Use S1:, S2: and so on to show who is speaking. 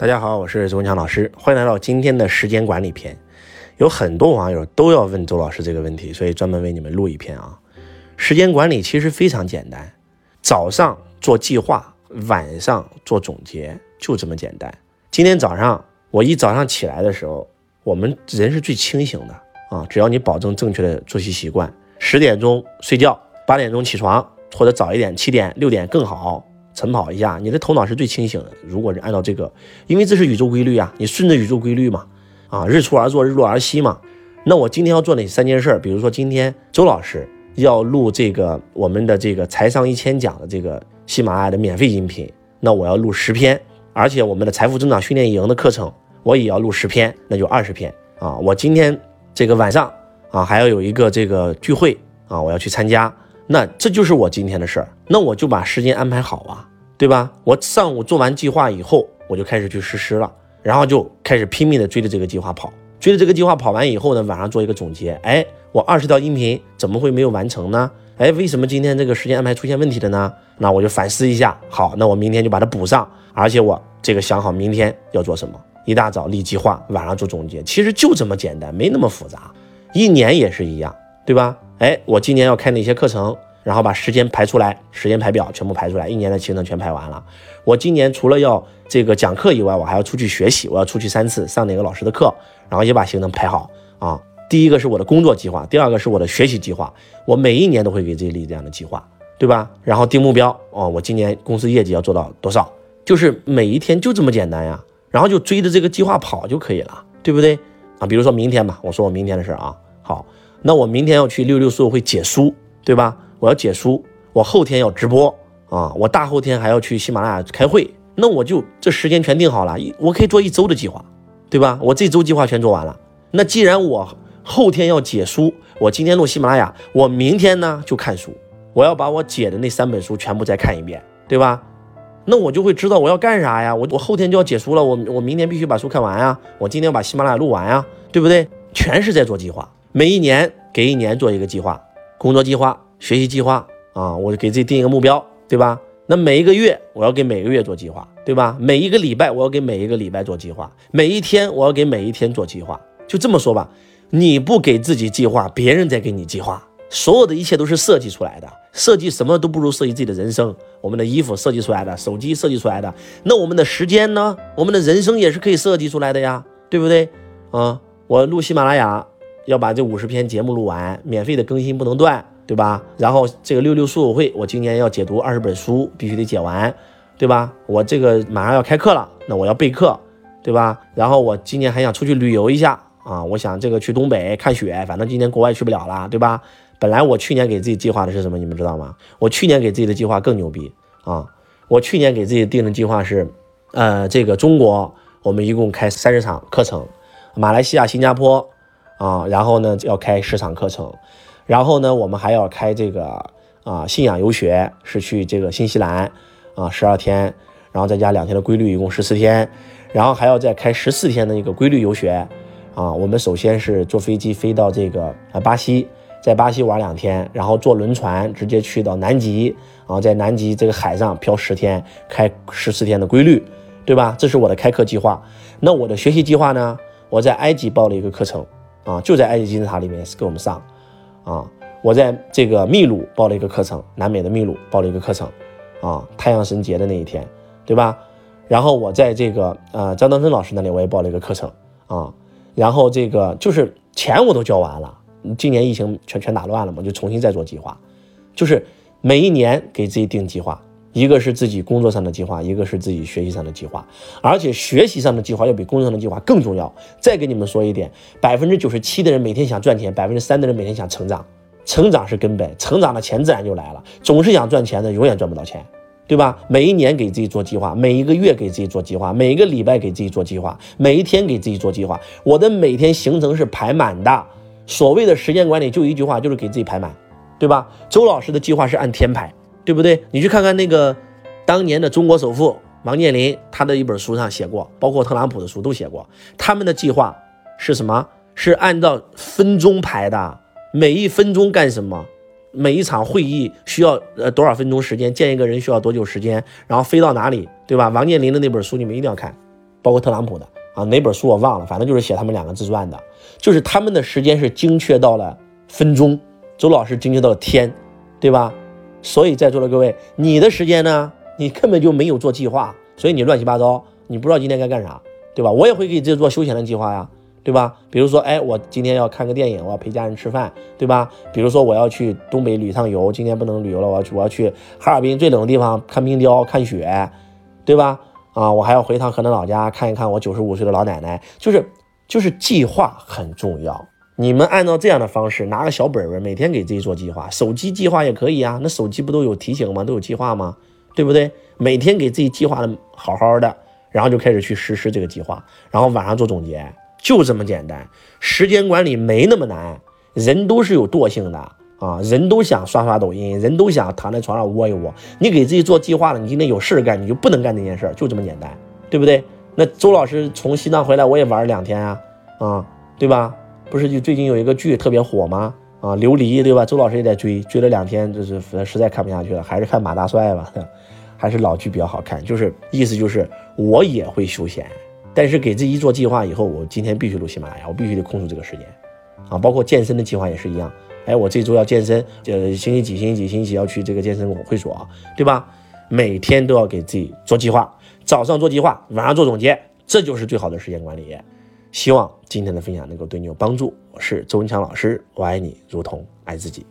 S1: 大家好，我是周文强老师，欢迎来到今天的时间管理篇。有很多网友都要问周老师这个问题，所以专门为你们录一篇啊。时间管理其实非常简单，早上做计划，晚上做总结，就这么简单。今天早上我一早上起来的时候，我们人是最清醒的啊，只要你保证正确的作息习惯，十点钟睡觉，八点钟起床，或者早一点，七点、六点更好。晨跑一下，你的头脑是最清醒的。如果是按照这个，因为这是宇宙规律啊，你顺着宇宙规律嘛，啊，日出而作，日落而息嘛。那我今天要做哪三件事？比如说今天周老师要录这个我们的这个财商一千讲的这个喜马拉雅的免费音频，那我要录十篇，而且我们的财富增长训练营的课程我也要录十篇，那就二十篇啊。我今天这个晚上啊还要有一个这个聚会啊，我要去参加。那这就是我今天的事儿，那我就把时间安排好啊，对吧？我上午做完计划以后，我就开始去实施了，然后就开始拼命的追着这个计划跑，追着这个计划跑完以后呢，晚上做一个总结。哎，我二十条音频怎么会没有完成呢？哎，为什么今天这个时间安排出现问题了呢？那我就反思一下，好，那我明天就把它补上，而且我这个想好明天要做什么，一大早立计划，晚上做总结，其实就这么简单，没那么复杂。一年也是一样，对吧？哎，我今年要开哪些课程？然后把时间排出来，时间排表全部排出来，一年的行程全排完了。我今年除了要这个讲课以外，我还要出去学习，我要出去三次上哪个老师的课，然后也把行程排好啊。第一个是我的工作计划，第二个是我的学习计划。我每一年都会给自己立这样的计划，对吧？然后定目标哦，我今年公司业绩要做到多少？就是每一天就这么简单呀，然后就追着这个计划跑就可以了，对不对啊？比如说明天吧，我说我明天的事啊，那我明天要去六六书会解书，对吧？我要解书，我后天要直播啊，我大后天还要去喜马拉雅开会，那我就这时间全定好了，我可以做一周的计划，对吧？我这周计划全做完了。那既然我后天要解书，我今天录喜马拉雅，我明天呢就看书，我要把我解的那三本书全部再看一遍，对吧？那我就会知道我要干啥呀？我我后天就要解书了，我我明天必须把书看完呀，我今天要把喜马拉雅录完呀，对不对？全是在做计划。每一年给一年做一个计划，工作计划、学习计划啊，我给自己定一个目标，对吧？那每一个月我要给每个月做计划，对吧？每一个礼拜我要给每一个礼拜做计划，每一天我要给每一天做计划。就这么说吧，你不给自己计划，别人在给你计划。所有的一切都是设计出来的，设计什么都不如设计自己的人生。我们的衣服设计出来的，手机设计出来的，那我们的时间呢？我们的人生也是可以设计出来的呀，对不对？啊，我录喜马拉雅。要把这五十篇节目录完，免费的更新不能断，对吧？然后这个六六书友会，我今年要解读二十本书，必须得解完，对吧？我这个马上要开课了，那我要备课，对吧？然后我今年还想出去旅游一下啊，我想这个去东北看雪，反正今年国外去不了了，对吧？本来我去年给自己计划的是什么，你们知道吗？我去年给自己的计划更牛逼啊！我去年给自己定的计划是，呃，这个中国我们一共开三十场课程，马来西亚、新加坡。啊，然后呢要开十场课程，然后呢我们还要开这个啊信仰游学，是去这个新西兰啊十二天，然后再加两天的规律，一共十四天，然后还要再开十四天的一个规律游学啊。我们首先是坐飞机飞到这个啊巴西，在巴西玩两天，然后坐轮船直接去到南极，然后在南极这个海上漂十天，开十四天的规律，对吧？这是我的开课计划。那我的学习计划呢？我在埃及报了一个课程。啊，就在埃及金字塔里面给我们上，啊，我在这个秘鲁报了一个课程，南美的秘鲁报了一个课程，啊，太阳神节的那一天，对吧？然后我在这个呃张德芬老师那里我也报了一个课程，啊，然后这个就是钱我都交完了，今年疫情全全打乱了嘛，就重新再做计划，就是每一年给自己定计划。一个是自己工作上的计划，一个是自己学习上的计划，而且学习上的计划要比工作上的计划更重要。再给你们说一点，百分之九十七的人每天想赚钱，百分之三的人每天想成长。成长是根本，成长的钱自然就来了。总是想赚钱的，永远赚不到钱，对吧？每一年给自己做计划，每一个月给自己做计划，每一个礼拜给自己做计划，每一天给自己做计划。我的每天行程是排满的。所谓的时间管理，就一句话，就是给自己排满，对吧？周老师的计划是按天排。对不对？你去看看那个当年的中国首富王健林，他的一本书上写过，包括特朗普的书都写过，他们的计划是什么？是按照分钟排的，每一分钟干什么？每一场会议需要呃多少分钟时间？见一个人需要多久时间？然后飞到哪里？对吧？王健林的那本书你们一定要看，包括特朗普的啊，哪本书我忘了，反正就是写他们两个自传的，就是他们的时间是精确到了分钟，周老师精确到了天，对吧？所以在座的各位，你的时间呢，你根本就没有做计划，所以你乱七八糟，你不知道今天该干啥，对吧？我也会给自己做休闲的计划呀。对吧？比如说，哎，我今天要看个电影，我要陪家人吃饭，对吧？比如说，我要去东北旅趟游，今天不能旅游了，我要去，我要去哈尔滨最冷的地方看冰雕、看雪，对吧？啊，我还要回趟河南老家看一看我九十五岁的老奶奶，就是就是计划很重要。你们按照这样的方式，拿个小本本，每天给自己做计划，手机计划也可以啊。那手机不都有提醒吗？都有计划吗？对不对？每天给自己计划的好好的，然后就开始去实施这个计划，然后晚上做总结。就这么简单，时间管理没那么难。人都是有惰性的啊，人都想刷刷抖音，人都想躺在床上窝一窝。你给自己做计划了，你今天有事干，你就不能干这件事，就这么简单，对不对？那周老师从西藏回来，我也玩了两天啊，啊，对吧？不是就最近有一个剧特别火吗？啊，琉璃，对吧？周老师也在追，追了两天，就是实在看不下去了，还是看马大帅吧，还是老剧比较好看。就是意思就是我也会休闲。但是给自己做计划以后，我今天必须录喜马拉雅，我必须得空出这个时间，啊，包括健身的计划也是一样。哎，我这周要健身，呃，星期几、星期几、星期几要去这个健身会所，对吧？每天都要给自己做计划，早上做计划，晚上做总结，这就是最好的时间管理。希望今天的分享能够对你有帮助。我是周文强老师，我爱你如同爱自己。